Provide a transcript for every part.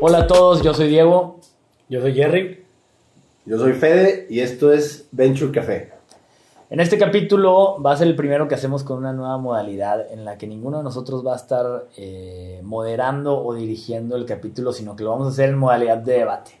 Hola a todos, yo soy Diego. Yo soy Jerry. Yo soy Fede y esto es Venture Café. En este capítulo va a ser el primero que hacemos con una nueva modalidad en la que ninguno de nosotros va a estar eh, moderando o dirigiendo el capítulo, sino que lo vamos a hacer en modalidad de debate.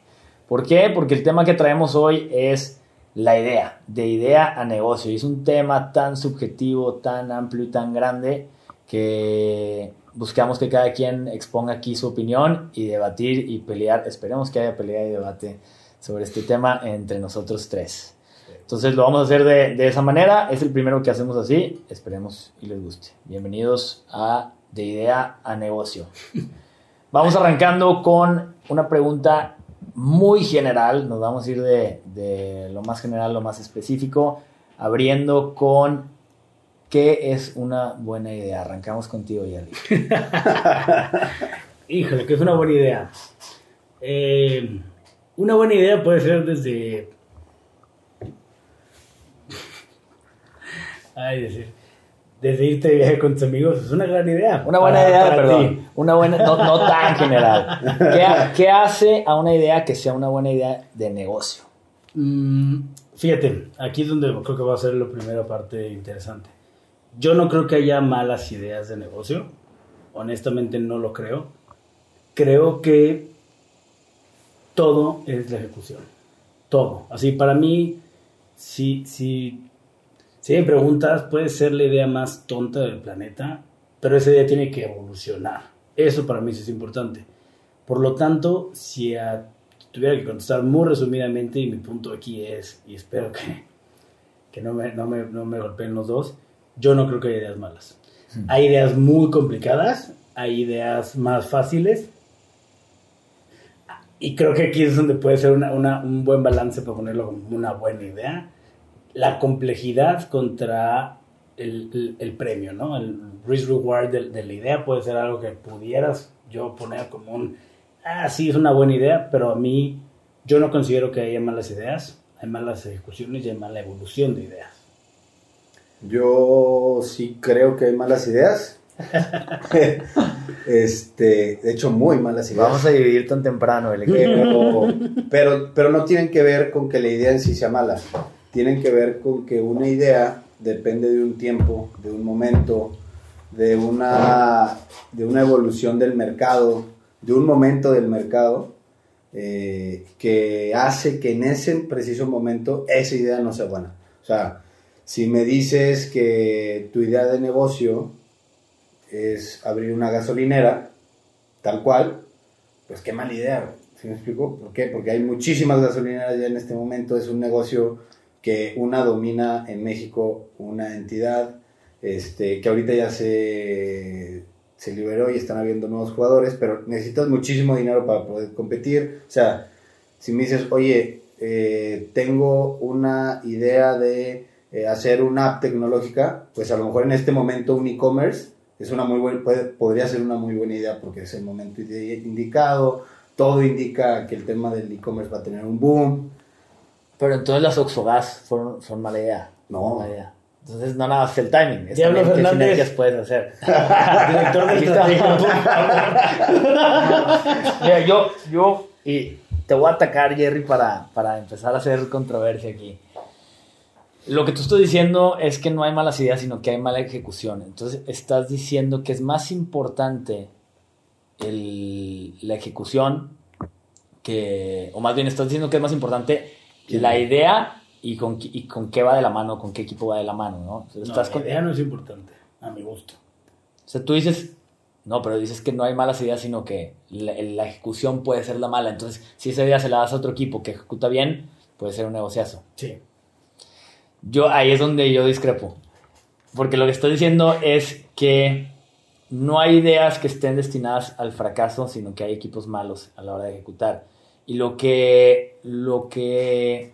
¿Por qué? Porque el tema que traemos hoy es la idea, de idea a negocio. Y es un tema tan subjetivo, tan amplio y tan grande que buscamos que cada quien exponga aquí su opinión y debatir y pelear. Esperemos que haya pelea y debate sobre este tema entre nosotros tres. Entonces lo vamos a hacer de, de, esa manera. Es el primero que hacemos así. Esperemos y les guste. Bienvenidos a De Idea a Negocio. Vamos arrancando con una pregunta muy general. Nos vamos a ir de, de lo más general a lo más específico. Abriendo con ¿Qué es una buena idea? Arrancamos contigo, Jerry. Híjole, que es una buena idea. Eh, una buena idea puede ser desde. Ay, decir. Desde irte de viaje con tus amigos es una gran idea. Una buena para, idea, para perdón. Ti. Una buena, no, no tan general. ¿Qué, ¿Qué, hace a una idea que sea una buena idea de negocio? Mm, fíjate, aquí es donde creo que va a ser la primera parte interesante. Yo no creo que haya malas ideas de negocio. Honestamente no lo creo. Creo que todo es la ejecución. Todo. Así, para mí, si, si, si me preguntas, puede ser la idea más tonta del planeta, pero esa idea tiene que evolucionar. Eso para mí sí es importante. Por lo tanto, si tuviera que contestar muy resumidamente, y mi punto aquí es, y espero que, que no, me, no, me, no me golpeen los dos, yo no creo que haya ideas malas. Hay ideas muy complicadas, hay ideas más fáciles. Y creo que aquí es donde puede ser una, una, un buen balance para ponerlo como una buena idea. La complejidad contra el, el, el premio, ¿no? El risk reward de, de, la idea puede ser algo que pudieras yo poner como un, ah, sí, es una buena idea, pero a mí yo no considero que haya malas ideas, hay malas ejecuciones y hay mala evolución de ideas. Yo sí creo que hay malas ideas. este, de hecho, muy malas ideas. Vamos a dividir tan temprano el equipo. pero, pero no tienen que ver con que la idea en sí sea mala. Tienen que ver con que una idea depende de un tiempo, de un momento, de una, de una evolución del mercado, de un momento del mercado, eh, que hace que en ese preciso momento esa idea no sea buena. O sea, si me dices que tu idea de negocio es abrir una gasolinera, tal cual, pues qué mala idea, ¿sí me explico? ¿Por qué? Porque hay muchísimas gasolineras ya en este momento, es un negocio que una domina en México una entidad este, que ahorita ya se, se liberó y están habiendo nuevos jugadores, pero necesitas muchísimo dinero para poder competir. O sea, si me dices, oye, eh, tengo una idea de eh, hacer una app tecnológica, pues a lo mejor en este momento un e-commerce es una muy buena, puede, podría ser una muy buena idea porque es el momento indicado, todo indica que el tema del e-commerce va a tener un boom. Pero entonces las Oxogas son, son mala idea. No. Mala idea. Entonces no nada más el timing. Es Diablo también qué Fernández. sinergias puedes hacer. Director de Mira, yo, yo, y te voy a atacar, Jerry, para, para empezar a hacer controversia aquí. Lo que tú estás diciendo es que no hay malas ideas, sino que hay mala ejecución. Entonces estás diciendo que es más importante el, la ejecución que, o más bien estás diciendo que es más importante la idea y con, y con qué va de la mano, con qué equipo va de la mano, ¿no? Entonces, No, estás la con- idea no es importante, a mi gusto. o sea, tú dices, no, pero dices que no hay malas ideas, sino que la, la ejecución puede ser la mala. Entonces, si esa idea se la das a otro equipo que ejecuta bien, puede ser un negociazo. Sí. Yo ahí es donde yo discrepo. Porque lo que estoy diciendo es que no hay ideas que estén destinadas al fracaso, sino que hay equipos malos a la hora de ejecutar. Y lo que, lo que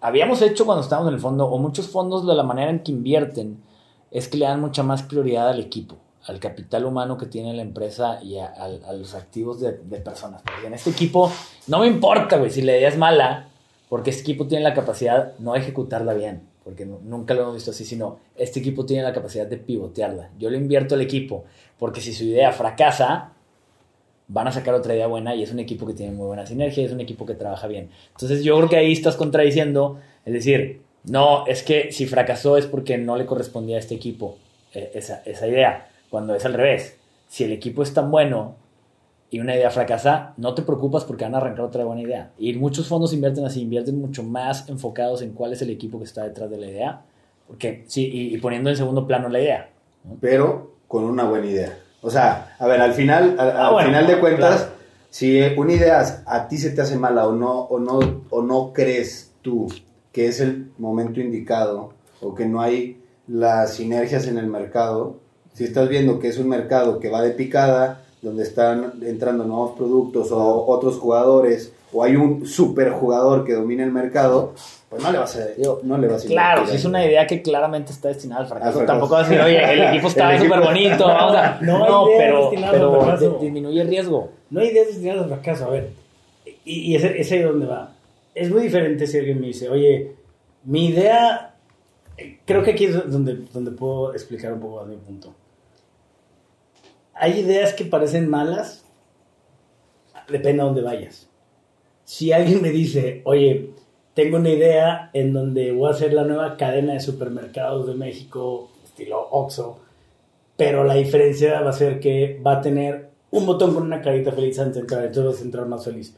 habíamos hecho cuando estábamos en el fondo, o muchos fondos de la manera en que invierten, es que le dan mucha más prioridad al equipo, al capital humano que tiene la empresa y a, los activos de, de personas. Porque en este equipo no me importa, güey, si la idea es mala, porque este equipo tiene la capacidad no de ejecutarla bien, porque nu- nunca lo hemos visto así, sino este equipo tiene la capacidad de pivotearla. Yo le invierto al equipo, porque si su idea fracasa, van a sacar otra idea buena y es un equipo que tiene muy buena sinergia, es un equipo que trabaja bien. Entonces yo creo que ahí estás contradiciendo, es decir, no, es que si fracasó es porque no le correspondía a este equipo eh, esa idea, cuando es al revés. Si el equipo es tan bueno y una idea fracasa, no te preocupas porque van a arrancar otra buena idea. Y muchos fondos invierten así, invierten mucho más enfocados en cuál es el equipo que está detrás de la idea, porque sí, y, y poniendo en segundo plano la idea. ¿no? pero con una buena idea. O sea, a ver, al final, al, Ah, al bueno, final de cuentas, claro. si una idea a ti se te hace mala o no, o no, o no crees tú que es el momento indicado o que no hay las sinergias en el mercado, si estás viendo que es un mercado que va de picada, donde están entrando nuevos productos o otros jugadores, o hay un super jugador que domina el mercado, pues no le vas a, Digo, no le vas a Claro, si es una idea que claramente está destinada al fracaso, Al tampoco vas a decir, oye, el equipo equipo- súper bonito, vamos a... No No, pero, pero fracaso. di- disminuye el riesgo. No hay ideas destinadas al fracaso, a ver. Y, y ese, ese es donde va. Es muy diferente si alguien me dice, oye, mi idea. Creo que aquí es donde, donde puedo explicar un poco más mi punto. Hay ideas que parecen malas, depende a dónde vayas. Si alguien me dice, oye, tengo una idea en donde voy a hacer la nueva cadena de supermercados de México, estilo Oxxo, pero la diferencia va a ser que va a tener un botón con una carita feliz antes de entrar, entonces vas a entrar más feliz.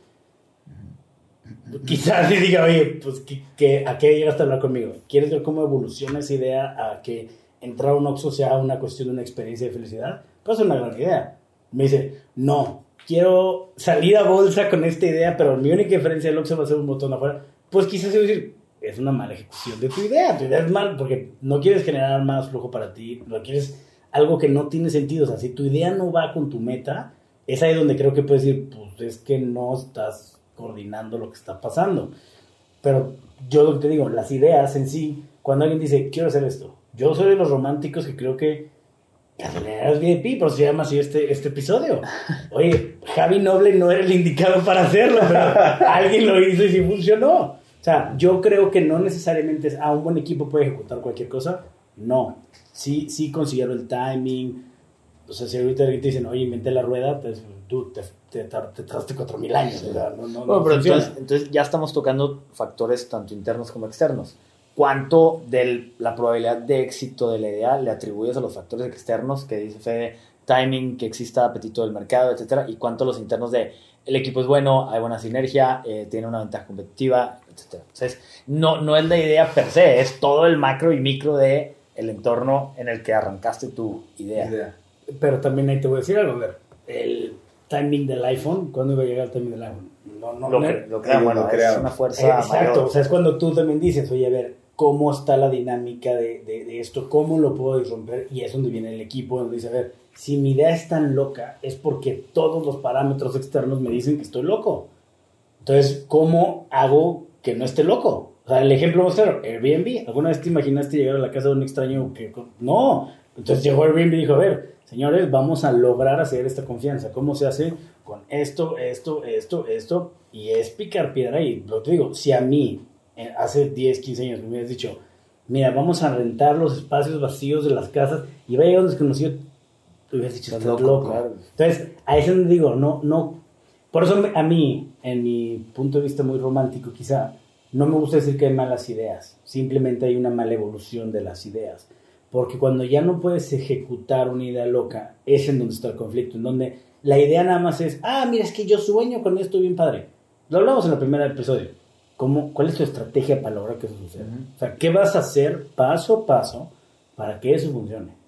Quizás le diga, oye, pues ¿qué, qué- a qué llegaste a hablar conmigo? ¿Quieres ver cómo evoluciona esa idea a que entrar a un Oxxo sea una cuestión de una experiencia de felicidad? Es una gran idea. Me dice, no, quiero salir a bolsa con esta idea, pero mi única diferencia del Oxxo va a ser un botón afuera. Pues quizás yo decir, es una mala ejecución de tu idea. Tu idea es mal porque no quieres generar más flujo para ti, no quieres algo que no tiene sentido. O sea, si tu idea no va con tu meta, es ahí donde creo que puedes decir, pues es que no estás coordinando lo que está pasando. Pero yo lo que te digo, las ideas en sí, cuando alguien dice, quiero hacer esto, yo soy de los románticos que creo que gasolineras VIP, por se llama así este, este episodio. Oye, Javi Noble no era el indicado para hacerlo, pero alguien lo hizo y sí funcionó. O sea, yo creo que no necesariamente es, ah, un buen equipo puede ejecutar cualquier cosa. No, sí, sí considero el timing. O sea, si ahorita te dicen, oye, inventé la rueda, pues tú te, te, te, te tardaste 4000 años. O sea, no, no, Bueno, no pero entonces ya estamos tocando factores tanto internos como externos. ¿Cuánto de la probabilidad de éxito de la idea le atribuyes a los factores externos que dice Fede, timing, que exista apetito del mercado, etcétera? ¿Y cuánto los internos de el equipo es bueno, hay buena sinergia, eh, tiene una ventaja competitiva, etcétera? Entonces, no, no es la idea per se, es todo el macro y micro de el entorno en el que arrancaste tu idea. Idea. Pero también ahí te voy a decir algo, a ver, el timing del iPhone, ¿cuándo iba a llegar el timing del iPhone? No, no, Lo, no- cre- lo bueno, lo es crearon. una fuerza Exacto, mayor. o sea, es cuando tú también dices, oye, a ver, ¿cómo está la dinámica de, de- de esto? ¿Cómo lo puedo disromper? Y es donde viene el equipo, donde dice, a ver, si mi idea es tan loca, es porque todos los parámetros externos me dicen que estoy loco. Entonces, ¿cómo hago que no esté loco? O sea, el ejemplo más claro, Airbnb. ¿Alguna vez te imaginaste llegar a la casa de un extraño que... No. Entonces llegó Airbnb y dijo, a ver, señores, vamos a lograr hacer esta confianza. ¿Cómo se hace? Con esto, esto, esto, esto. Y es picar piedra. Y lo te digo, si a mí, hace 10, 15 años, me hubieras dicho, mira, vamos a rentar los espacios vacíos de las casas y va a llegar un desconocido, te hubieras dicho, Estás loco, loco. claro. Entonces, a eso donde digo, no, no. Por eso a mí, en mi punto de vista muy romántico, quizá, no me gusta decir que hay malas ideas. Simplemente hay una mala evolución de las ideas. Porque cuando ya no puedes ejecutar una idea loca, es en donde está el conflicto, en donde la idea nada más es, ah, mira, es que yo sueño con esto bien padre. Lo hablamos en el primer episodio. ¿Cómo, ¿Cuál es tu estrategia para lograr que eso suceda? Ujú. O sea, ¿qué vas a hacer paso a paso para que eso funcione?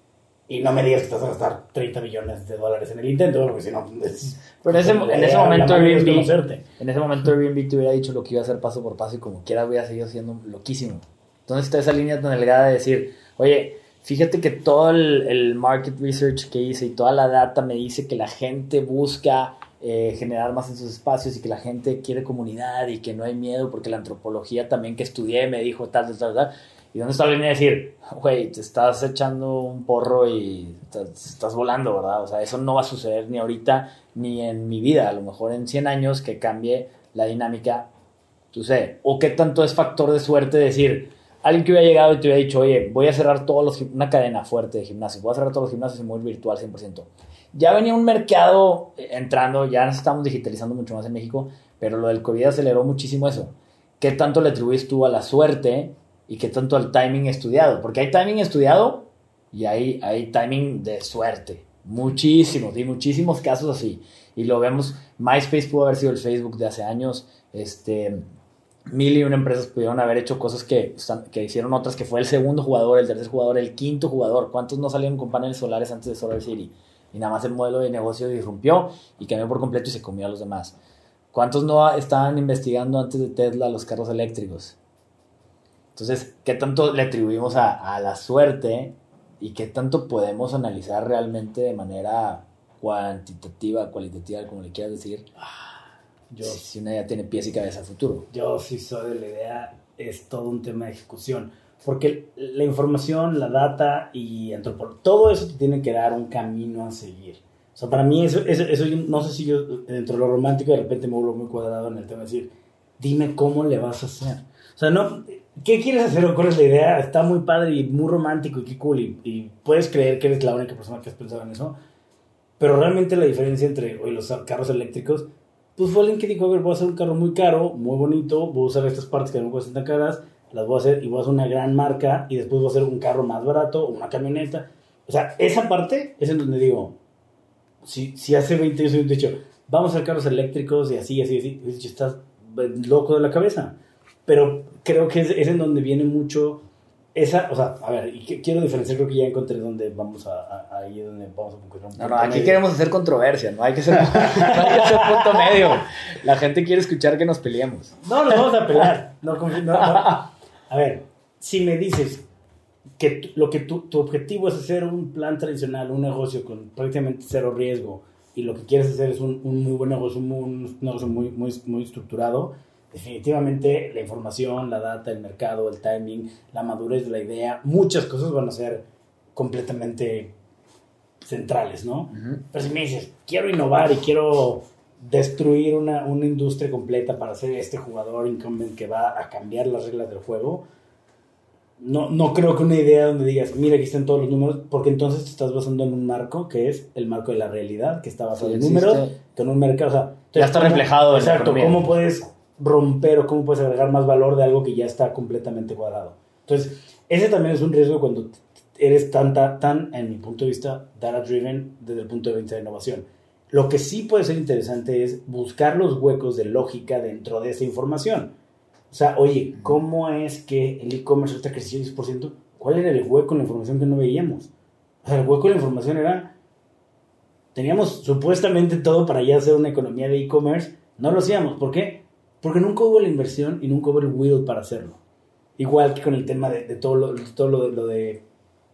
Y no me digas que vas a gastar 30 millones de dólares en el intento, porque si no... es- Pero en ese, en ese idea, momento Airbnb, en ese momento Airbnb te hubiera dicho lo que iba a hacer paso por paso y como quiera hubiera seguido siendo loquísimo. Entonces está esa línea tan delgada de decir, oye, fíjate que todo el, el market research que hice y toda la data me dice que la gente busca eh, generar más en sus espacios y que la gente quiere comunidad y que no hay miedo porque la antropología también que estudié me dijo tal, tal, tal, tal. ¿Y dónde está línea de decir, güey, te estás echando un porro y estás, estás volando, ¿verdad? O sea, eso no va a suceder ni ahorita ni en mi vida. A lo mejor en 100 años que cambie la dinámica, tú sé. O qué tanto es factor de suerte decir, alguien que hubiera llegado y te hubiera dicho, oye, voy a cerrar todos los, una cadena fuerte de gimnasios, voy a cerrar todos los gimnasios y voy virtual 100%. Ya venía un mercado entrando, ya nos estamos digitalizando mucho más en México, pero lo del COVID aceleró muchísimo eso. ¿Qué tanto le atribuyes tú a la suerte y qué tanto al timing estudiado? Porque hay timing estudiado y hay, hay timing de suerte. Muchísimos, y muchísimos casos así. Y lo vemos, MySpace pudo haber sido el Facebook de hace años, este, mil y una empresas pudieron haber hecho cosas que, que hicieron otras, que fue el segundo jugador, el tercer jugador, el quinto jugador. ¿Cuántos no salieron con paneles solares antes de Solar City? Y nada más el modelo de negocio disrumpió y cambió por completo y se comió a los demás. ¿Cuántos no estaban investigando antes de Tesla los carros eléctricos? Entonces, ¿qué tanto le atribuimos a, a la suerte y qué tanto podemos analizar realmente de manera cuantitativa, cualitativa, como le quieras decir? Yo, si una idea tiene pies y cabeza futuro. Yo sí soy de la idea, es todo un tema de ejecución. Porque la información, la data y antropología, todo eso te tiene que dar un camino a seguir. O sea, para mí eso, eso, eso no sé si yo dentro de lo romántico de repente me vuelvo muy cuadrado en el tema de decir, dime cómo le vas a hacer. O sea, no, ¿qué quieres hacer o cuál es la idea? Está muy padre y muy romántico y qué cool y, y, puedes creer que eres la única persona que has pensado en eso. Pero realmente la diferencia entre hoy los carros eléctricos pues fue alguien que dijo, a ver, voy a hacer un carro muy caro, muy bonito, voy a usar estas partes que no cuestan tan caras, las voy a hacer y voy a hacer una gran marca y después voy a hacer un carro más barato o una camioneta. O sea, esa parte es en donde digo, si, si hace 20 años hubiera dicho, vamos a hacer carros eléctricos y así, así, así, dicho, estás loco de la cabeza. Pero creo que es, es en donde viene mucho esa, o sea, a ver, y quiero diferenciar, creo que ya encontré donde vamos a, a ahí donde vamos a encontrar un No, no, aquí medio. queremos hacer controversia, no hay que ser, no hay que ser punto medio. La gente quiere escuchar que nos peleemos. No, nos vamos a pelear. No, no, no. A ver, si me dices que lo que tu, tu, objetivo es hacer un plan tradicional, un negocio con prácticamente cero riesgo, y lo que quieres hacer es un, un muy buen negocio, un, un negocio muy, muy, muy estructurado, definitivamente la información, la data, el mercado, el timing, la madurez de la idea, muchas cosas van a ser completamente centrales, ¿no? Uh -huh. Pero si me dices, quiero innovar y quiero destruir una, una, industria completa para ser este jugador incumbent que va a cambiar las reglas del juego, no, no creo que una idea donde digas, mira, aquí están todos los números, porque entonces te estás basando en un marco que es el marco de la realidad, que está basado sí, en números, con un mercado, o sea, ya está reflejado. Exacto, ¿cómo puedes romper o cómo puedes agregar más valor de algo que ya está completamente cuadrado. Entonces, ese también es un riesgo cuando eres tan, tan, tan en mi punto de vista, data driven desde el punto de vista de innovación. Lo que sí puede ser interesante es buscar los huecos de lógica dentro de esa información. O sea, oye, ¿cómo es que el e-commerce está creciendo 10%? ¿Cuál era el hueco en la información que no veíamos? O sea, el hueco en la información era, teníamos supuestamente todo para ya hacer una economía de e-commerce, no lo hacíamos. ¿Por qué? Porque nunca hubo la inversión y nunca hubo el will para hacerlo. Igual que con el tema de, de todo, lo, de todo lo, lo, de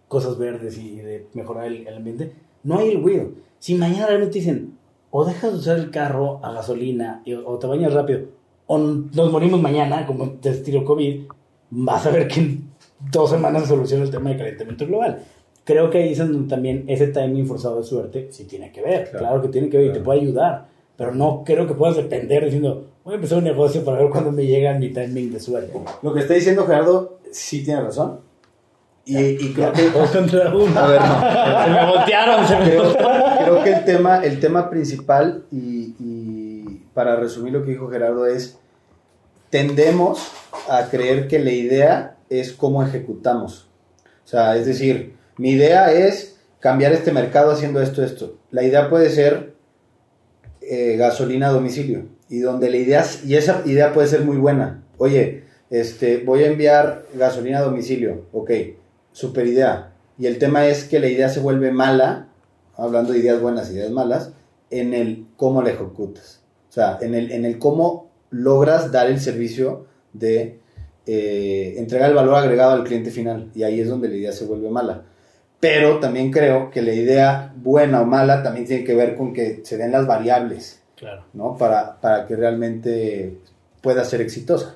cosas verdes y de mejorar el, el, ambiente. No hay el will. Si mañana realmente dicen, o dejas de usar el carro a gasolina y, o te bañas rápido, o nos morimos mañana, como te estilo COVID, vas a ver que en dos semanas se soluciona el tema de calentamiento global. Creo que ahí es donde también ese timing forzado de suerte sí tiene que ver. Claro, claro que tiene que ver claro. y te puede ayudar. Pero no creo que puedas depender diciendo, voy a empezar un negocio para ver cuándo me llega mi timing de suerte. Lo que está diciendo Gerardo sí tiene razón. Y, y creo que. Dos contra uno. A ver, no. se me voltearon. Se me creo, creo, que el tema, el tema principal, y, para resumir lo que dijo Gerardo, es: tendemos a creer que la idea es cómo ejecutamos. O sea, es decir, mi idea es cambiar este mercado haciendo esto, esto. La idea puede ser eh, gasolina a domicilio y donde la idea y esa idea puede ser muy buena. Oye, este, voy a enviar gasolina a domicilio, ok, super idea. Y el tema es que la idea se vuelve mala, hablando de ideas buenas, ideas malas, en el cómo la ejecutas. O sea, en el, en el cómo logras dar el servicio de eh, entregar el valor agregado al cliente final. Y ahí es donde la idea se vuelve mala. Pero también creo que la idea buena o mala también tiene que ver con que se den las variables. Claro. ¿no? Para, para que realmente pueda ser exitosa.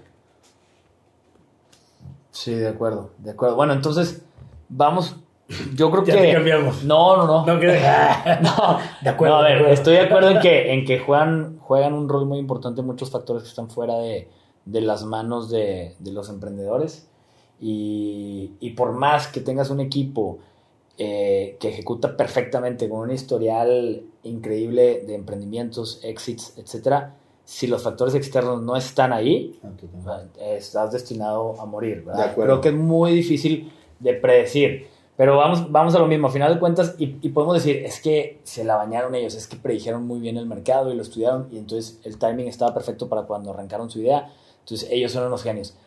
Sí, de acuerdo, de acuerdo. Bueno, entonces, vamos. Yo creo ya que. cambiamos. No, no, no. No, que... no, de acuerdo. No, a ver, acuerdo. estoy de acuerdo en que, en que juegan, juegan un rol muy importante muchos factores que están fuera de, de las manos de, de los emprendedores. Y, y por más que tengas un equipo eh, que ejecuta perfectamente con un historial increíble de emprendimientos, exits, etcétera, si los factores externos no están ahí, estás destinado a morir. ¿verdad? Creo que es muy difícil de predecir. Pero vamos, vamos a lo mismo, a final de cuentas, y, podemos decir, es que se la bañaron ellos, es que predijeron muy bien el mercado y lo estudiaron, y entonces el timing estaba perfecto para cuando arrancaron su idea. Entonces ellos son unos genios.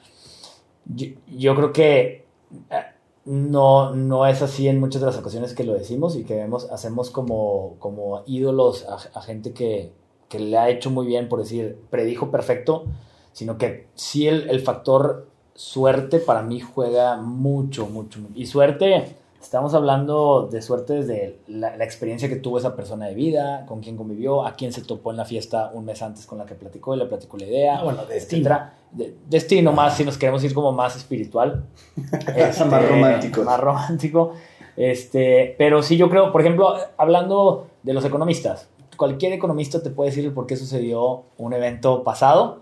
Yo, creo que eh, no, no es así en muchas de las ocasiones que lo decimos y que vemos, hacemos como, como ídolos a, gente que, que, le ha hecho muy bien, por decir, predijo perfecto, sino que sí el, el factor suerte para mí juega mucho, mucho. Y suerte, estamos hablando de suerte desde la, experiencia que tuvo esa persona de vida, con quien convivió, a quien se topó en la fiesta un mes antes con la que platicó y le platicó la idea. Ah, bueno, destino. destino más, si nos queremos ir como más espiritual. Este, más romántico. Más romántico. Este, pero sí, yo creo, por ejemplo, hablando de los economistas, cualquier economista te puede decir por qué sucedió un evento pasado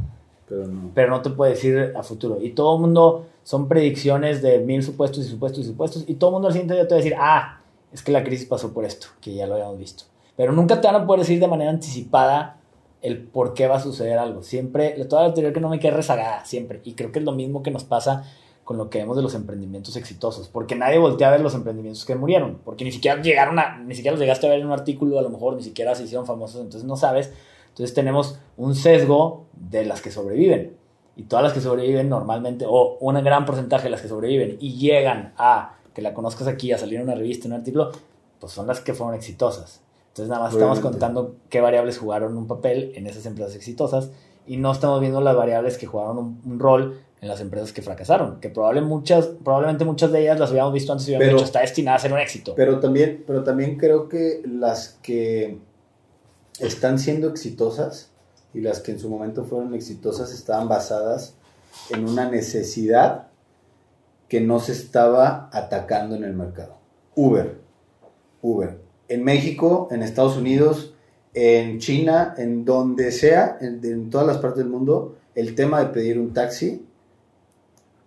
pero no. te puede decir a futuro. Y todo el mundo son predicciones de mil supuestos y supuestos y supuestos. Y todo el mundo al siguiente día te va a decir, ah, es que la crisis pasó por esto, que ya lo habíamos visto. Pero nunca te van a poder decir de manera anticipada el por qué va a suceder algo. Siempre, toda la teoría que no me quede rezagada, siempre. Y creo que es lo mismo que nos pasa con lo que vemos de los emprendimientos exitosos, porque nadie voltea a ver los emprendimientos que murieron, porque ni siquiera llegaron a, ni siquiera los llegaste a ver en un artículo, a lo mejor ni siquiera se hicieron famosos, entonces no sabes entonces tenemos un sesgo de las que sobreviven. Y todas las que sobreviven normalmente, o un gran porcentaje de las que sobreviven y llegan a que la conozcas aquí, a salir en una revista, en un artículo, pues son las que fueron exitosas. Entonces nada más estamos contando qué variables jugaron un papel en esas empresas exitosas y no estamos viendo las variables que jugaron un, rol en las empresas que fracasaron, que probablemente muchas, probablemente muchas de ellas las habíamos visto antes y habíamos dicho, está destinada a ser un éxito. Pero también, pero también creo que las que están siendo exitosas y las que en su momento fueron exitosas estaban basadas en una necesidad que no se estaba atacando en el mercado. Uber, Uber. En México, en Estados Unidos, en China, en donde sea, en, todas las partes del mundo, el tema de pedir un taxi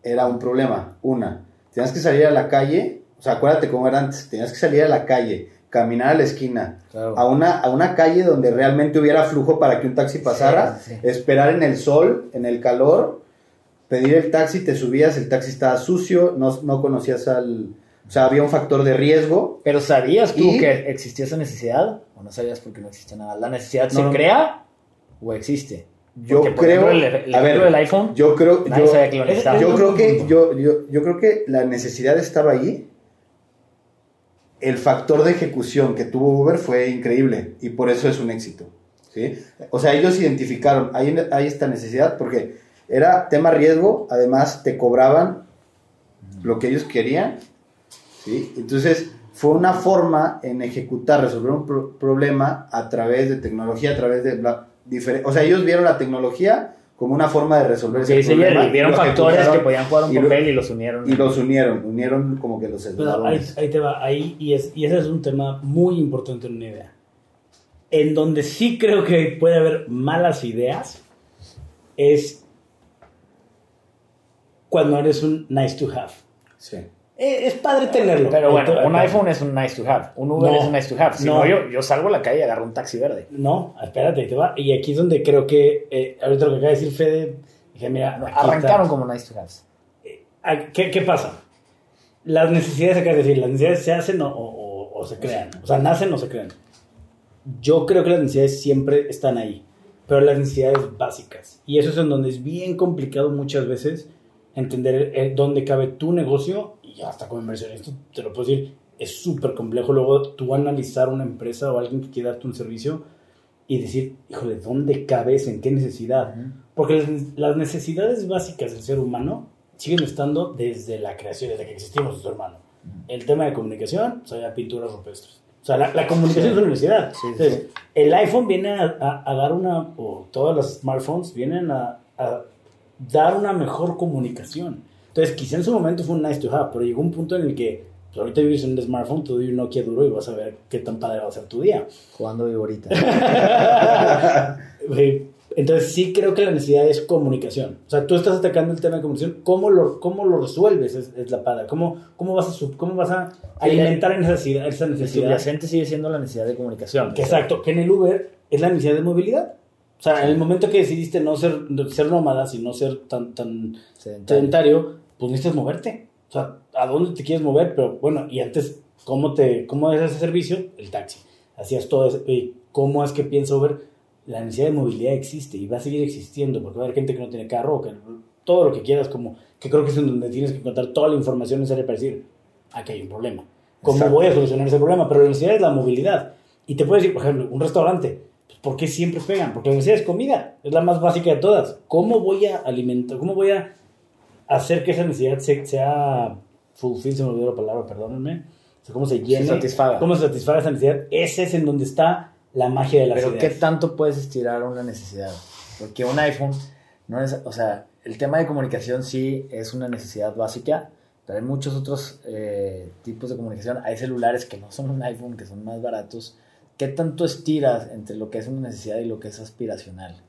era un problema. Una, tenías que salir a la calle, o sea, acuérdate cómo era antes, tenías que salir a la calle caminar a la esquina, a, una, a una calle donde realmente hubiera flujo para que un taxi pasara, esperar en el sol, en el calor, pedir el taxi, te subías, el taxi estaba sucio, no, no conocías al... O sea, había un factor de riesgo. Pero ¿sabías tú que existía esa necesidad? ¿O no sabías porque no existe nada? ¿La necesidad se crea o existe? Yo creo, a ver, del iPhone, yo creo, yo, yo, creo que yo, yo, yo creo que la necesidad estaba ahí, el factor de ejecución que tuvo Uber fue increíble y por eso es un éxito. ¿sí? O sea, ellos identificaron, hay, hay esta necesidad porque era tema riesgo, además te cobraban lo que ellos querían. ¿sí? Entonces, fue una forma en ejecutar, resolver un problema a través de tecnología, a través de... o sea, ellos vieron la tecnología como una forma de resolver ese problema. vieron factores que podían jugar un papel y, los unieron. Y los unieron, unieron como que los ahí, ahí, te va, ahí, y, es, y ese es un tema muy importante en una idea. En donde sí creo que puede haber malas ideas es cuando eres un nice to have. Sí. Eh, es padre tenerlo. Pero bueno, un iPhone es un nice to have. Un Uber es un nice to have. Si no, yo, yo, salgo a la calle y agarro un taxi verde. No, espérate, te va. Y aquí es donde creo que, eh, ahorita lo que acaba de decir Fede, dije, mira, arrancaron como nice to have. Eh, ¿qué, ¿qué, pasa? Las necesidades, acá de decir, las necesidades se hacen o, o, o se crean. O sea, nacen o se crean. Yo creo que las necesidades siempre están ahí, pero las necesidades básicas. Y eso es en donde es bien complicado muchas veces entender dónde cabe tu negocio ya hasta como inversionista te lo puedo decir, es súper complejo luego tú analizar una empresa o alguien que quiere darte un servicio y decir, híjole, ¿dónde cabes? ¿En qué necesidad? Porque las necesidades básicas del ser humano siguen estando desde la creación, desde que existimos, su hermano. El tema de comunicación, o sea, pinturas rupestres. O sea, la, comunicación es una necesidad. Entonces, el iPhone viene a, a, dar una, o todas las smartphones vienen a, a dar una mejor comunicación. Entonces, quizá en su momento fue un nice to have, pero llegó un punto en el que pues, ahorita vives en un smartphone, tú un Nokia duro y vas a ver qué tan padre va a ser tu día. Jugando ahorita. Entonces sí creo que la necesidad es comunicación. O sea, tú estás atacando el tema de comunicación, ¿cómo lo, cómo lo resuelves? Es, es lapada. ¿Cómo, cómo, vas a, sub- ¿Cómo vas a alimentar esa necesidad? Esa necesidad? subyacente sigue siendo la necesidad de comunicación. Que exacto, que en el Uber es la necesidad de movilidad. O sea, en el momento que decidiste no ser, ser nómada, sino ser tan, tan Sedentario. sedentario, pues necesitas moverte. O sea, ¿a dónde te quieres mover? Pero bueno, y antes, ¿cómo te cómo es ese servicio? El taxi. Hacías todo eso. ¿Y cómo es que piensa Uber? La necesidad de movilidad existe y va a seguir existiendo porque va a haber gente que no tiene carro, que todo lo que quieras, como que creo que es en donde tienes que encontrar toda la información necesaria para decir, aquí hay un problema. ¿Cómo Exacto. voy a solucionar ese problema? Pero la necesidad es la movilidad. Y te puedes decir, por ejemplo, un restaurante. Pues, ¿Por qué siempre pegan? Porque la necesidad es comida. Es la más básica de todas. ¿Cómo voy a alimentar? ¿Cómo voy a hacer que esa necesidad se- sea fulfill, se me olvidó la palabra, perdónenme. O sea, cómo se llene. satisfaga. Cómo se satisfaga esa necesidad. Ese es en donde está la magia de las Pero ¿qué ideas. tanto puedes estirar una necesidad? Porque un iPhone no es, o sea, el tema de comunicación sí es una necesidad básica, pero hay muchos otros eh, tipos de comunicación. Hay celulares que no son un iPhone, que son más baratos. ¿Qué tanto estiras entre lo que es una necesidad y lo que es aspiracional?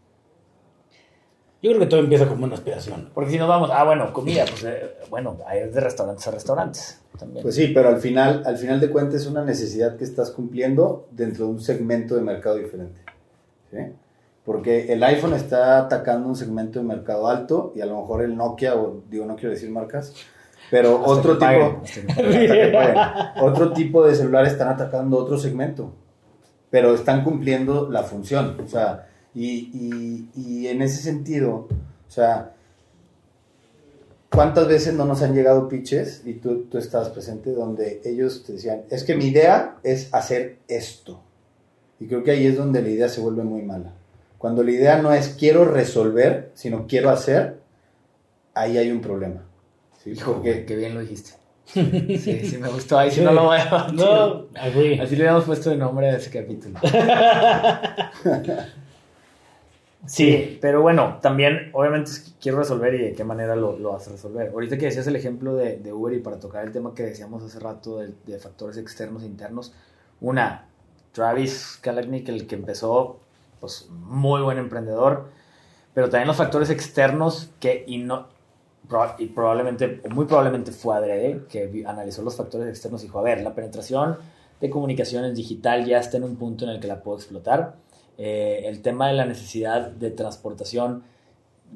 Yo creo que todo empieza como una aspiración. Porque si nos vamos, ah, bueno, comida, pues eh, bueno, hay de restaurantes a restaurantes también. Pues sí, pero al final, al final de cuentas es una necesidad que estás cumpliendo dentro de un segmento de mercado diferente. ¿sí? Porque el iPhone está atacando un segmento de mercado alto y a lo mejor el Nokia, o digo, no quiero decir marcas, pero Hasta otro tipo, otro tipo de celulares están atacando otro segmento, pero están cumpliendo la función. O sea, y, y- y en ese sentido, o sea, ¿cuántas veces no nos han llegado pitches y tú, tú estabas presente donde ellos te decían, es que mi idea es hacer esto? Y creo que ahí es donde la idea se vuelve muy mala. Cuando la idea no es quiero resolver, sino quiero hacer, ahí hay un problema. ¿sí? Hijo, Porque- qué bien lo dijiste. Sí, sí me gustó. Ahí sí no lo voy a No. Así le habíamos puesto de nombre a ese capítulo. Sí, pero bueno, también obviamente quiero resolver y de qué manera lo, lo vas a resolver. Ahorita que decías el ejemplo de, de Uber y para tocar el tema que decíamos hace rato de, de factores externos e internos, una, Travis Kalanick, el que empezó, pues muy buen emprendedor, pero también los factores externos que y no y probablemente, o muy probablemente fue adrede, que analizó los factores externos y dijo, a ver, la penetración de comunicaciones digital ya está en un punto en el que la puedo explotar. Eh, el tema de la necesidad de transportación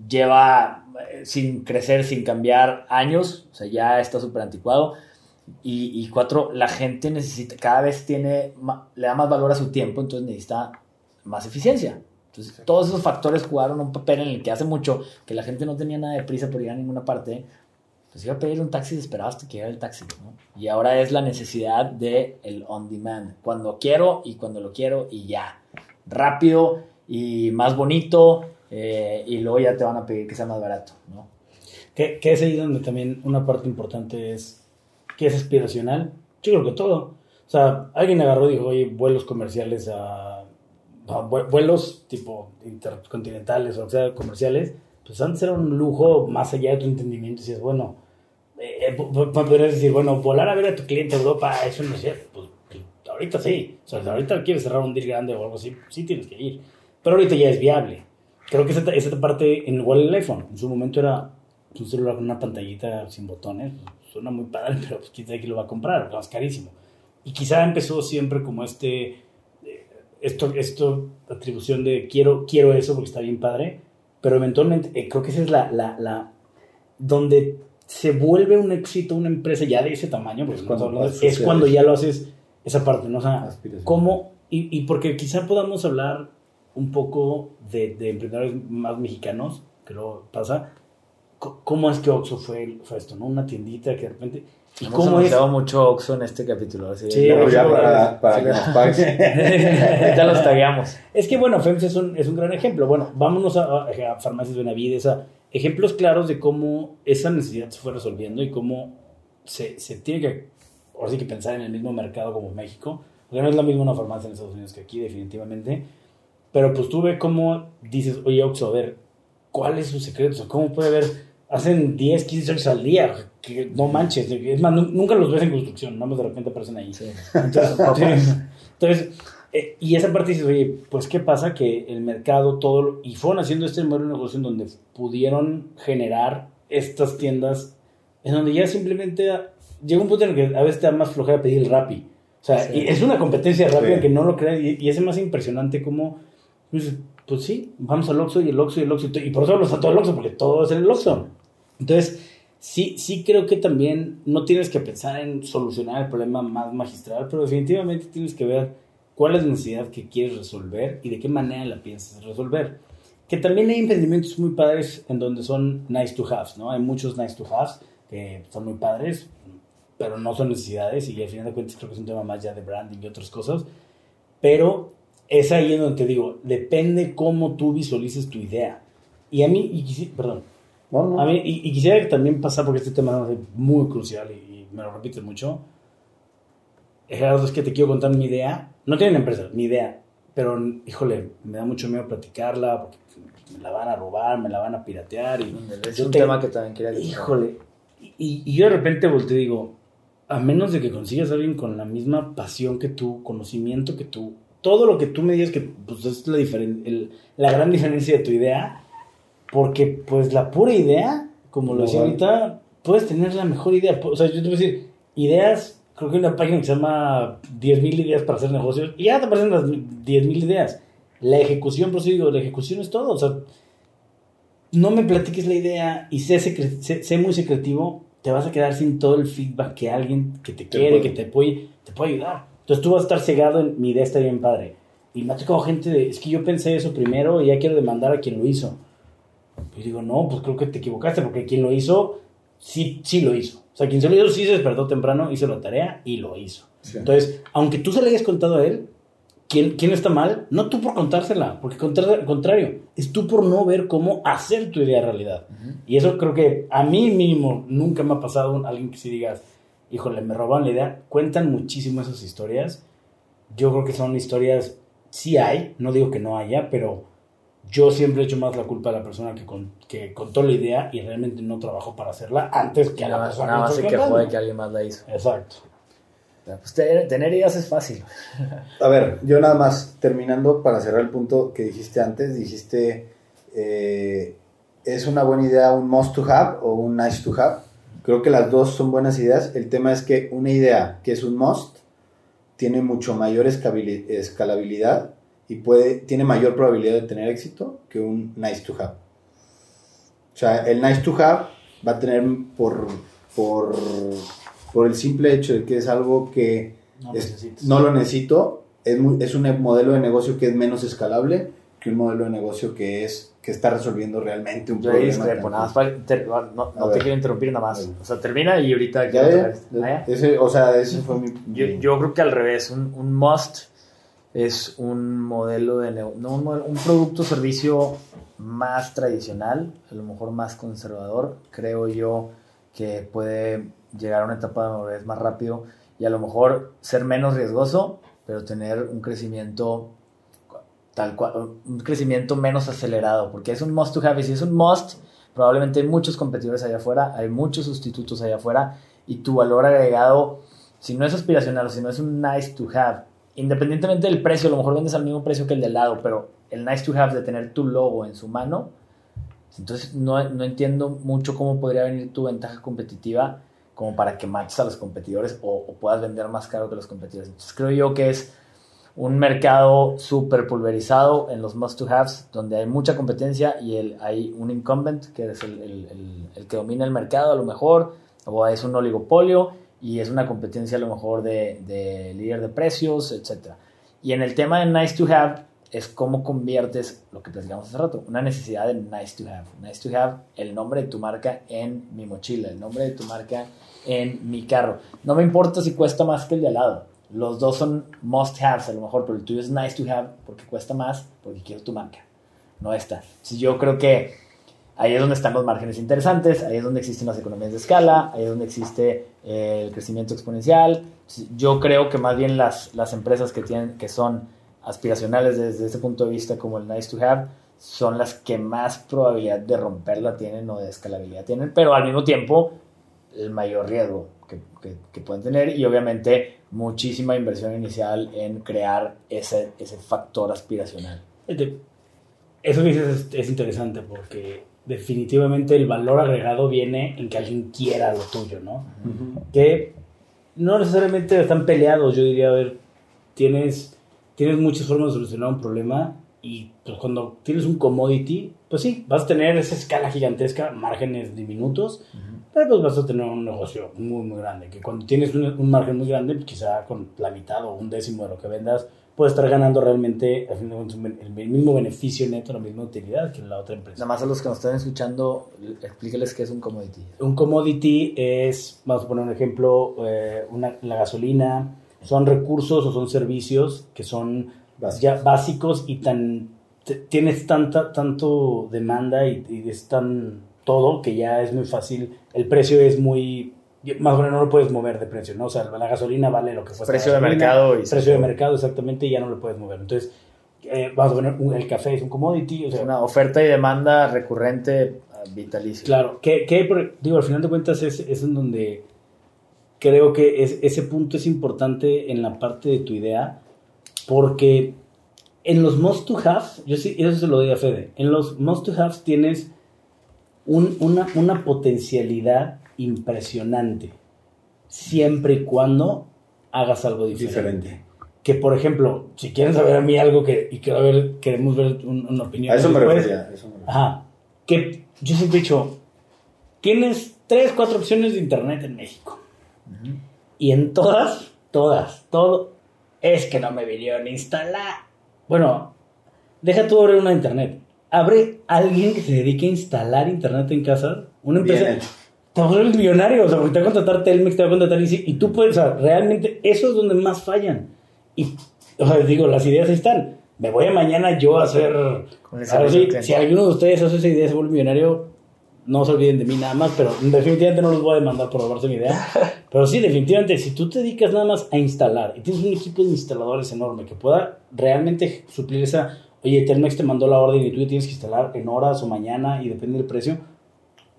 lleva eh, sin crecer, sin cambiar años, o sea, ya está súper anticuado. Y, y cuatro, la gente necesita, cada vez tiene, le da más valor a su tiempo, entonces necesita más eficiencia. Entonces, todos esos factores jugaron un papel en el que hace mucho que la gente no tenía nada de prisa por ir a ninguna parte, pues iba a pedir un taxi y esperaba hasta que llegara el taxi, ¿no? Y ahora es la necesidad de el on demand, cuando quiero y cuando lo quiero y ya. Rápido y más bonito eh, y luego ya te van a pedir que sea más barato, ¿no? Que, que es ahí donde también una parte importante es que es aspiracional. Yo creo que todo. O sea, alguien agarró y dijo, oye, vuelos comerciales a, a vue- vuelos tipo intercontinentales o sea, comerciales, pues antes era un lujo más allá de tu entendimiento. Y decías, bueno, eh, eh, po- po- podrías decir, bueno, volar a ver a tu cliente a Europa, eso no es cierto. Ahorita sí. O sea, ahorita quieres cerrar un deal grande o algo así, sí tienes que ir. Pero ahorita ya es viable. Creo que esa, esa parte, en igual el iPhone, en su momento era un celular con una pantallita sin botones. Suena muy padre, pero pues quién sabe quién lo va a comprar, es carísimo. Y quizá empezó siempre como este, eh, esto, esto, atribución de quiero, quiero eso porque está bien padre, pero eventualmente eh, creo que esa es la, la, la, donde se vuelve un éxito una empresa ya de ese tamaño, porque Es cuando es sociales. cuando ya lo haces esa parte, ¿no? O sea, cómo, y, y porque quizá podamos hablar un poco de, de emprendedores más mexicanos, que luego pasa, cómo es que Oxxo fue, fue esto, ¿no? Una tiendita que de repente... ¿Y Hemos cómo es? mucho Oxxo en este capítulo. Así Sí, Pero ya para, para sí, que nos pagues. Ahorita los tagueamos. Es que bueno, FEMS es un, es un gran ejemplo. Bueno, vámonos a, a- a Farmacias Benavides, a ejemplos claros de cómo esa necesidad se fue resolviendo y cómo se, se tiene que, ahora sí que pensar en el mismo mercado como México, porque no es la misma una farmacia en Estados Unidos que aquí, definitivamente. Pero pues tú ves cómo dices, oye, Oxxo, a ver, ¿cuál es su secreto? ¿Cómo puede haber hacen 10, 15 stories al día. Que no manches. Es más, nunca los ves en construcción. Nada más de repente aparecen ahí. Entonces, entonces eh, y esa parte dices, oye, pues ¿qué pasa? Que el mercado, todo, y fueron haciendo este modelo de negocio en donde pudieron generar estas tiendas, en donde ya simplemente llega un punto en el que a veces te da más flojera pedir el Rappi. O sea, y es una competencia rápida que no lo creas, y, es más impresionante como, pues, pues, sí, vamos al Oxxo y el Oxxo y el Oxxo, y por eso vamos a todo el Oxxo, porque todo es en el Oxxo. Entonces, sí, sí creo que también no tienes que pensar en solucionar el problema más magistral, pero definitivamente tienes que ver cuál es la necesidad que quieres resolver y de qué manera la piensas resolver. Que también hay emprendimientos muy padres en donde son nice to have, ¿no? Hay muchos nice to have que son muy padres, pero no son necesidades y al final de cuentas creo que es un tema más ya de branding y otras cosas. Pero es ahí en donde te digo, depende cómo tú visualices tu idea. Y a mí, y perdón, A mí, y, quisiera también pasar porque este tema es muy crucial y, y me lo repites mucho. Gerardo, es que te quiero contar mi idea no tienen empresa, ni idea. Pero, híjole, me da mucho miedo platicarla porque me la van a robar, me la van a piratear. Y es un tema que también quería decir. Híjole. Y, y, yo de repente volteo y digo, a menos de que consigas a alguien con la misma pasión que tú, conocimiento que tú, todo lo que tú me digas que pues, es la, el, la gran diferencia de tu idea, porque pues la pura idea, como lo decía ahorita, puedes tener la mejor idea. O sea, yo te voy a decir, ideas creo que hay una página que se llama 10.000 ideas para hacer negocios y ya te aparecen las 10.000 ideas. La ejecución, por eso digo, la ejecución es todo. O sea, no me platiques la idea y sé, sé, muy secretivo, te vas a quedar sin todo el feedback que alguien que te quiere, que te puede, te puede ayudar. Entonces tú vas a estar cegado en mi idea está bien padre. Y me ha tocado gente de, es que yo pensé eso primero y ya quiero demandar a quien lo hizo. Y digo, no, pues creo que te equivocaste porque quien lo hizo, sí, sí lo hizo. O sea, quien se lo hizo sí se despertó temprano, hizo la tarea y lo hizo. Entonces, aunque tú se le hayas contado a él, ¿quién, ¿quién está mal? No tú por contársela, porque al contrario, es tú por no ver cómo hacer tu idea realidad. Y eso creo que a mí mínimo nunca me ha pasado alguien que si digas, híjole, me robaron la idea. Cuentan muchísimo esas historias. Yo creo que son historias, sí hay, no digo que no haya, pero yo siempre he hecho más la culpa a la persona que, con, que contó la idea y realmente no trabajó para hacerla antes que a la persona nada más quejó de que alguien más la hizo. Exacto. Pues tener, ideas es fácil. A ver, yo nada más terminando para cerrar el punto que dijiste antes, dijiste, eh, ¿es una buena idea un must to have o un nice to have? Creo que las dos son buenas ideas. El tema es que una idea que es un must tiene mucho mayor escalabilidad y puede, tiene mayor probabilidad de tener éxito que un nice to have. O sea, el nice to have va a tener por, por, por el simple hecho de que es algo que no, lo necesito, es, es un modelo de negocio que es menos escalable que un modelo de negocio que es que está resolviendo realmente un problema. no, no te quiero interrumpir nada más. O sea, termina y ahorita... ¿Ya, ¿Ah, ese, o sea, ese fue mi... Yo, yo creo que al revés, un, un must es un modelo de no, un, un producto servicio más tradicional, a lo mejor más conservador, creo yo que puede llegar a una etapa de madurez más rápido y a lo mejor ser menos riesgoso, pero tener un crecimiento tal cual, un crecimiento menos acelerado, porque es un must to have y si es un must, probablemente hay muchos competidores allá afuera, hay muchos sustitutos allá afuera y tu valor agregado, si no es aspiracional o si no es un nice to have, independientemente del precio, a lo mejor vendes al mismo precio que el del lado, pero el nice to have de tener tu logo en su mano, entonces no, no entiendo mucho cómo podría venir tu ventaja competitiva como para que mates a los competidores o, puedas vender más caro que los competidores. Entonces creo yo que es un mercado súper pulverizado en los must to haves, donde hay mucha competencia y hay un incumbent, que es el, el, que domina el mercado a lo mejor, o es un oligopolio, y es una competencia a lo mejor de, de líder de precios, etc. Y en el tema de nice to have es cómo conviertes lo que platicamos hace rato, una necesidad de nice to have. Nice to have el nombre de tu marca en mi mochila, el nombre de tu marca en mi carro. No me importa si cuesta más que el de al lado. Los dos son must haves a lo mejor, pero el tuyo es nice to have porque cuesta más, porque quiero tu marca, no esta. Si yo creo que Ahí es donde están los márgenes interesantes, ahí es donde existen las economías de escala, ahí es donde existe eh, el crecimiento exponencial. Yo creo que más bien las, las empresas que, tienen, que son aspiracionales desde ese punto de vista, como el nice to have, son las que más probabilidad de romperla tienen o de escalabilidad tienen, pero al mismo tiempo el mayor riesgo que, que- que pueden tener y obviamente muchísima inversión inicial en crear ese, ese factor aspiracional. Eso que dices es, es interesante porque definitivamente el valor agregado viene en que alguien quiera lo tuyo, ¿no? Que no necesariamente están peleados, yo diría, a ver, tienes, tienes muchas formas de solucionar un problema y pues cuando tienes un commodity, pues sí, vas a tener esa escala gigantesca, márgenes diminutos, pero pues vas a tener un negocio muy, muy grande, que cuando tienes un, un margen muy grande, pues, quizá con la mitad o un décimo de lo que vendas, puedes estar ganando realmente el mismo beneficio neto, la misma utilidad que la otra empresa. Nada más a los que nos están escuchando, explíqueles qué es un commodity. Un commodity es, vamos a poner un ejemplo, eh, una, la gasolina, son recursos o son servicios que son Básicos. ya básicos y tan tienes tanta tanto demanda y, y es tan todo que ya es muy fácil, el precio es muy más o menos no lo puedes mover de precio, ¿no? O sea, la gasolina vale lo que cuesta. Precio de mercado y- precio de mercado exactamente y ya no lo puedes mover. Entonces, eh, a poner un- el café es un commodity, o sea, una oferta y demanda recurrente ah, vitalicia. Claro, que, que digo, al final de cuentas es, es en donde creo que es, ese punto es importante en la parte de tu idea, porque en los must to have, yo sí, eso se lo doy a Fede, en los must to have tienes un- una, una potencialidad impresionante, siempre y cuando hagas algo diferente. Diferente. Que por ejemplo, si quieren saber a mí algo que, y quiero ver, queremos ver un- una opinión. A eso me refería. a eso me refería. Ajá. Que yo siempre he dicho, tienes tres, cuatro opciones de internet en México. Y en todas, todas, todo, es que no me vinieron a instalar. Bueno, deja tú abrir una internet. Abre alguien que se dedique a instalar internet en casa. Una Bien empresa. hecho. Te vas a volver millonario, o sea, porque te va a contratar Telmex, te va a contratar Easy, y tú puedes, o sea, realmente eso es donde más fallan. Y, o sea, digo, las ideas están. Me voy a mañana yo a hacer. Con el a ver si, si alguno de ustedes hace esa idea y se vuelve millonario, no se olviden de mí nada más, pero definitivamente no los voy a demandar por robarse mi idea. Pero sí, definitivamente, si tú te dedicas nada más a instalar y tienes un equipo de instaladores enorme que pueda realmente suplir esa, oye, Telmex te mandó la orden y tú tienes que instalar en horas o mañana y depende del precio,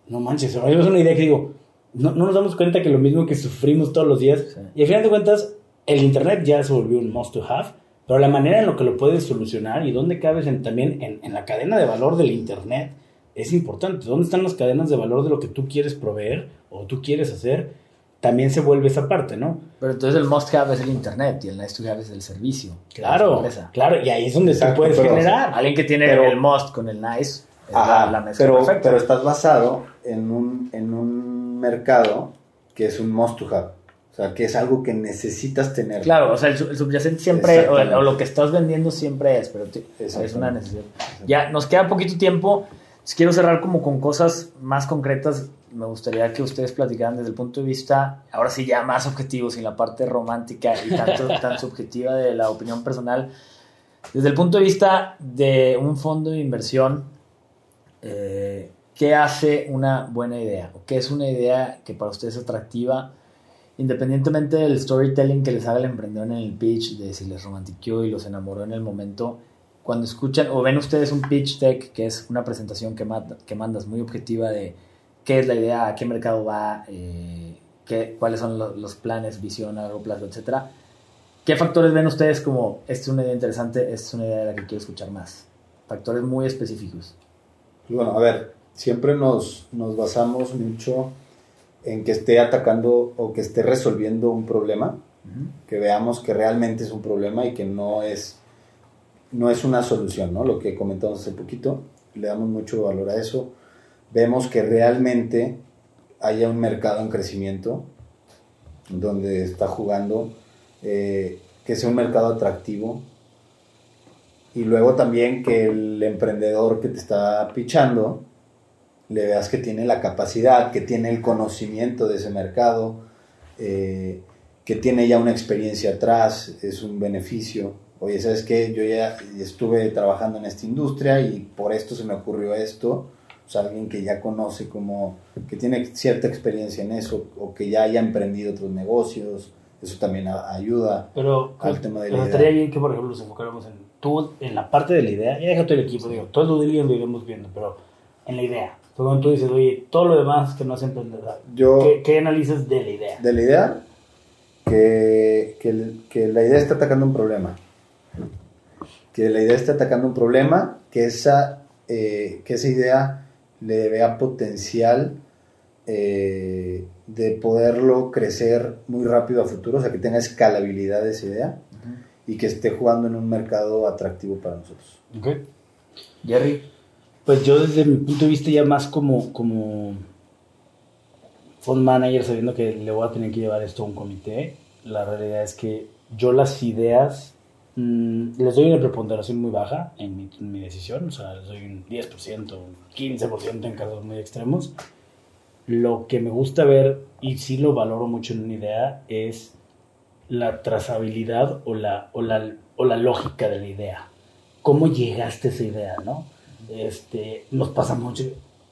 no manches, es una idea que digo, no, no nos damos cuenta que lo mismo que sufrimos todos los días, Sí. y al final de cuentas, el Internet ya se volvió un must to have, pero la manera en lo que lo puedes solucionar y dónde cabes en- también en, en la cadena de valor del Internet es importante. ¿Dónde están las cadenas de valor de lo que tú quieres proveer o tú quieres hacer? También se vuelve esa parte, ¿no? Pero entonces el must have es el internet y el nice to have es el servicio. Claro, claro, y ahí es donde Exacto, tú puedes pero- generar. Alguien que tiene Pero- el must con el nice es Ajá, la, la mezcla pero, perfecta. pero estás basado en un, en un mercado que es un must to have. O sea, que es algo que necesitas tener. Claro, o sea, el, su- el subyacente siempre, o, o lo que estás vendiendo siempre es, pero ti- es una necesidad. Ya, nos queda poquito tiempo. Si quiero cerrar como con cosas más concretas, me gustaría que ustedes platicaran desde el punto de vista, ahora sí ya más objetivo, sin la parte romántica y tanto, tan subjetiva de la opinión personal. Desde el punto de vista de un fondo de inversión, eh, ¿qué hace una buena idea? ¿O qué es una idea que para ustedes es atractiva? Independientemente del storytelling que les haga el emprendedor en el pitch, de si les romantiqueó y los enamoró en el momento, cuando escuchan o ven ustedes un pitch deck, que es una presentación que, manda- que mandas muy objetiva de qué es la idea, a qué mercado va, eh, qué, cuáles son lo- los planes, visión a largo plazo, etcétera. ¿Qué factores ven ustedes como, esta es una idea interesante, esta es una idea de la que quiero escuchar más? Factores muy específicos. Bueno, a ver, siempre nos, nos basamos mucho en que esté atacando o que esté resolviendo un problema, que veamos que realmente es un problema y que no es, no es una solución, ¿no? Lo que comentamos hace poquito, le damos mucho valor a eso. Vemos que realmente haya un mercado en crecimiento donde está jugando, eh, que sea un mercado atractivo, y luego también que el emprendedor que te está pichando le veas que tiene la capacidad, que tiene el conocimiento de ese mercado, eh, que tiene ya una experiencia atrás, es un beneficio. Oye, ¿sabes qué? Yo ya estuve trabajando en esta industria y por esto se me ocurrió esto. O sea, alguien que ya conoce como, que tiene cierta experiencia en eso o que ya haya emprendido otros negocios, eso también a- ayuda. Pero Al tema de la pero idea. estaría bien que, por ejemplo, nos enfocáramos en tú en la parte de la idea, ya deja todo el equipo, digo, todo lo lo iremos viendo, pero en la idea, cuando tú dices, oye, todo lo demás que no es emprendedor, Yo, ¿qué, qué analizas de la idea? de la idea, que, que la idea está atacando un problema. Que la idea está atacando un problema, que esa, eh, que esa idea le vea potencial eh, de poderlo crecer muy rápido a futuro, o sea, que tenga escalabilidad esa idea y que esté jugando en un mercado atractivo para nosotros. Ok. Jerry. Pues yo desde mi punto de vista ya más como, como fund manager, sabiendo que le voy a tener que llevar esto a un comité, la realidad es que yo las ideas mm, les doy una preponderación muy baja en mi, en mi decisión, o sea, les doy un 10%, un 15% en casos muy extremos. Lo que me gusta ver, y sí lo valoro mucho en una idea, es la trazabilidad o la, o la, o la lógica de la idea. ¿Cómo llegaste a esa idea, no? Este, nos pasa mucho.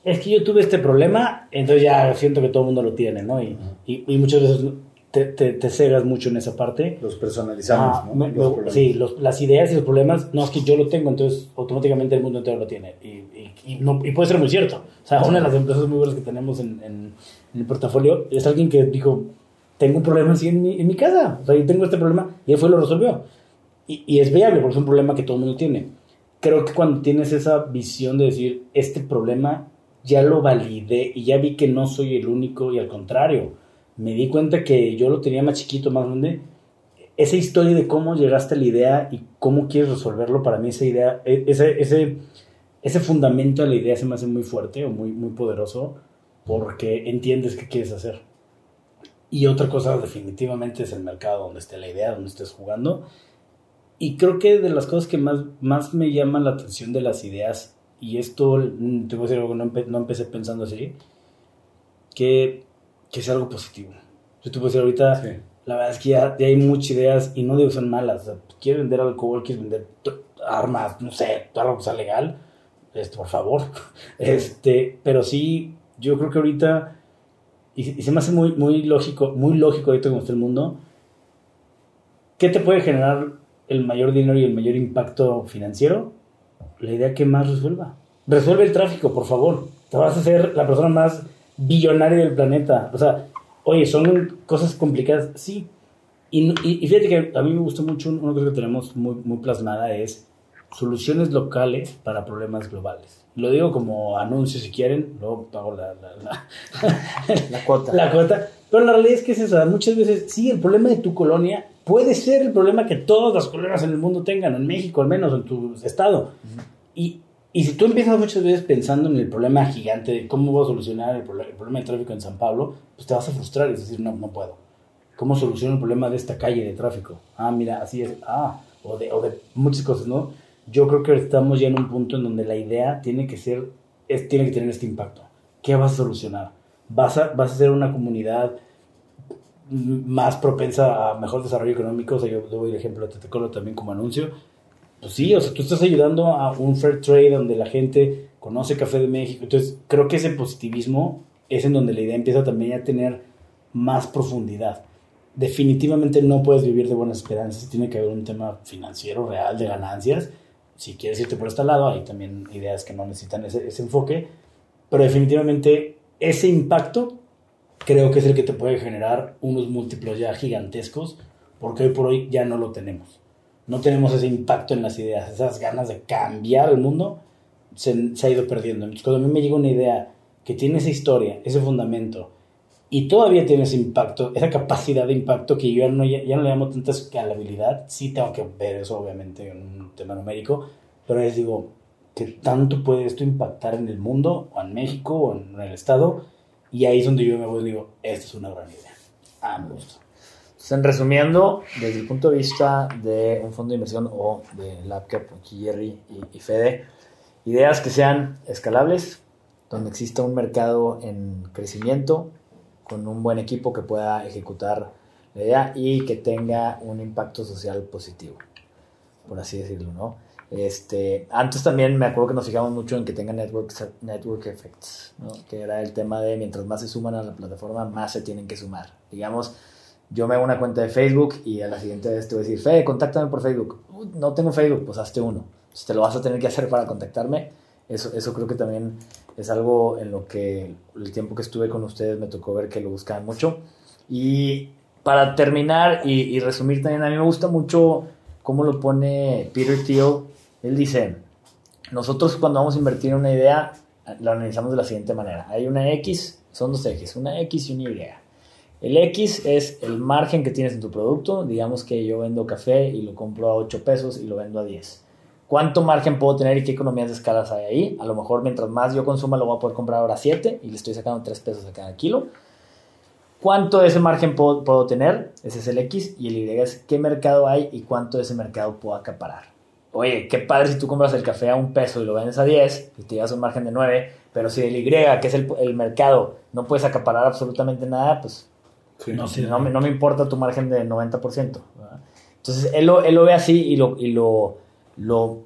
Es que yo tuve este problema, entonces ya siento que todo el mundo lo tiene, ¿no? Y, y, y muchas veces te, te, te cegas mucho en esa parte. Los personalizamos, Ah, ¿no? Los sí, los- las ideas y los problemas, no es que yo lo tengo, entonces automáticamente el mundo entero lo tiene. Y, y- y no- y puede ser muy cierto. O sea, una de las empresas muy buenas que tenemos en, en- en el portafolio es alguien que dijo, tengo un problema así en mi, en mi casa. O sea, yo tengo este problema y él fue y lo resolvió. Y, y es viable porque es un problema que todo el mundo tiene. Creo que cuando tienes esa visión de decir, este problema ya lo validé y ya vi que no soy el único y al contrario, me di cuenta que yo lo tenía más chiquito, más grande, esa historia de cómo llegaste a la idea y cómo quieres resolverlo, para mí esa idea, e- ese, ese, ese fundamento de la idea se me hace muy fuerte o muy, muy poderoso porque entiendes qué quieres hacer. Y otra cosa definitivamente es el mercado donde esté la idea, donde estés jugando. Y creo que de las cosas que más, más me llaman la atención de las ideas, y esto, te voy a decir algo, no, empe- no empecé pensando así, que, que es algo positivo. Yo te puedo decir ahorita, Sí. la verdad es que ya, ya hay muchas ideas y no digo que son malas. O sea, quieres vender alcohol, quieres vender armas, no sé, algo que sea legal, este, por favor. Este, pero sí, yo creo que ahorita, y, y se me hace muy, muy lógico, muy lógico ahorita como está el mundo, ¿qué te puede generar el mayor dinero y el mayor impacto financiero? La idea que más resuelva. Resuelve el tráfico, por favor. Te vas a ser la persona más billonaria del planeta. O sea, oye, son cosas complicadas, sí. Y, y- y fíjate que a mí me gustó mucho una cosa que tenemos muy, muy plasmada es soluciones locales para problemas globales. Lo digo como anuncio si quieren, luego pago la, la, la- La cuota. la cuota. Pero la realidad es que es esa. Muchas veces, sí, el problema de tu colonia puede ser el problema que todas las colonias en el mundo tengan, en México al menos, en tu estado. y, y si tú empiezas muchas veces pensando en el problema gigante de cómo voy a solucionar el, proble- el problema de tráfico en San Pablo, pues te vas a frustrar y decir, no, no puedo. ¿Cómo soluciono el problema de esta calle de tráfico? Ah, mira, así es. Ah, o de, o de muchas cosas, ¿no? Yo creo que estamos ya en un punto en donde la idea tiene que ser, es, tiene que tener este impacto. ¿Qué vas a solucionar? ¿Vas a, vas a ser una comunidad más propensa a mejor desarrollo económico? O sea, yo doy el ejemplo de Tetecolo también como anuncio. Pues sí, o sea, tú estás ayudando a un fair trade donde la gente conoce Café de México. Entonces, creo que ese positivismo es en donde la idea empieza también a tener más profundidad. Definitivamente no puedes vivir de buenas esperanzas, tiene que haber un tema financiero real de ganancias. Si quieres irte por este lado, hay también ideas que no necesitan ese, ese enfoque, pero definitivamente ese impacto creo que es el que te puede generar unos múltiplos ya gigantescos, porque hoy por hoy ya no lo tenemos. No tenemos ese impacto en las ideas, esas ganas de cambiar el mundo se, se ha ido perdiendo. Entonces, cuando a mí me llega una idea que tiene esa historia, ese fundamento, y todavía tiene ese impacto, esa capacidad de impacto que yo ya no, ya no le llamo tanta escalabilidad, sí tengo que ver eso obviamente en un tema numérico, pero les digo, ¿qué tanto puede esto impactar en el mundo, o en México, o en el Estado? Y ahí es donde yo me voy y digo, esta es una gran idea. Ah, me gusta. Entonces, en resumiendo, desde el punto de vista de un fondo de inversión o de LabCap, aquí Jerry y, y Fede, ideas que sean escalables, donde exista un mercado en crecimiento, con un buen equipo que pueda ejecutar la idea y que tenga un impacto social positivo, por así decirlo, ¿no? Este, antes también me acuerdo que nos fijamos mucho en que tenga network, network effects, ¿no? que era el tema de mientras más se suman a la plataforma, más se tienen que sumar. Digamos, yo me hago una cuenta de Facebook y a la siguiente vez te voy a decir, Fede, contáctame por Facebook. no tengo Facebook, pues hazte uno. Si te lo vas a tener que hacer para contactarme. Eso, eso creo que también es algo en lo que el tiempo que estuve con ustedes me tocó ver que lo buscaban mucho. Y para terminar y, resumir también, a mí me gusta mucho cómo lo pone Peter Thiel. Él dice, nosotros cuando vamos a invertir en una idea, la analizamos de la siguiente manera. Hay una X, son dos ejes, una X y una Y. El X es el margen que tienes en tu producto. Digamos que yo vendo café y lo compro a 8 pesos y lo vendo a 10. ¿Cuánto margen puedo tener y qué economías de escalas hay ahí? A lo mejor mientras más yo consuma lo voy a poder comprar ahora a 7 y le estoy sacando 3 pesos a cada kilo. ¿Cuánto de ese margen puedo, puedo, tener? Ese es el X. Y el Y es qué mercado hay y cuánto de ese mercado puedo acaparar. Oye, qué padre si tú compras el café a un peso y lo vendes a 10 y te llevas un margen de 9, pero si el Y, que es el, el mercado, no puedes acaparar absolutamente nada, pues no, me, no, me, importa tu margen de 90%. ¿verdad? Entonces, él lo, él lo, ve así y, lo, y lo, lo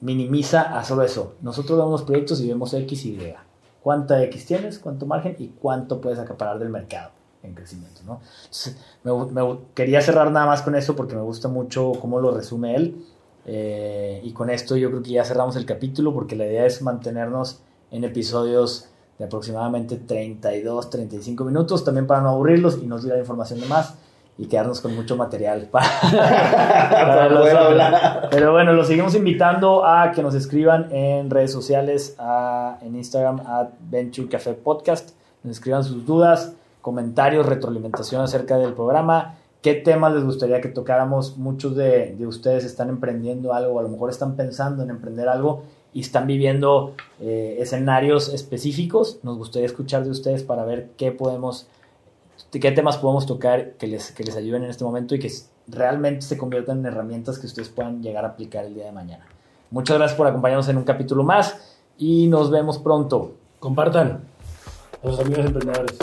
minimiza a solo eso. Nosotros vemos proyectos y vemos X y Y. ¿Cuánta X tienes? ¿Cuánto margen? ¿Y cuánto puedes acaparar del mercado? en crecimiento. ¿no? Entonces, me, me, quería cerrar nada más con eso porque me gusta mucho cómo lo resume él. Eh, y con esto yo creo que ya cerramos el capítulo porque la idea es mantenernos en episodios de aproximadamente 32, 35 minutos, también para no aburrirlos y nos dar información de más y quedarnos con mucho material para, para poder hablar. Pero bueno, los seguimos invitando a que nos escriban en redes sociales, a, en Instagram, a Venture Café Podcast, nos escriban sus dudas, comentarios, retroalimentación acerca del programa, qué temas les gustaría que tocáramos. Muchos de, de, ustedes están emprendiendo algo, o a lo mejor están pensando en emprender algo y están viviendo eh, escenarios específicos. Nos gustaría escuchar de ustedes para ver qué podemos, qué temas podemos tocar que les, que les ayuden en este momento y que realmente se conviertan en herramientas que ustedes puedan llegar a aplicar el día de mañana. Muchas gracias por acompañarnos en un capítulo más y nos vemos pronto. Compartan a los amigos emprendedores.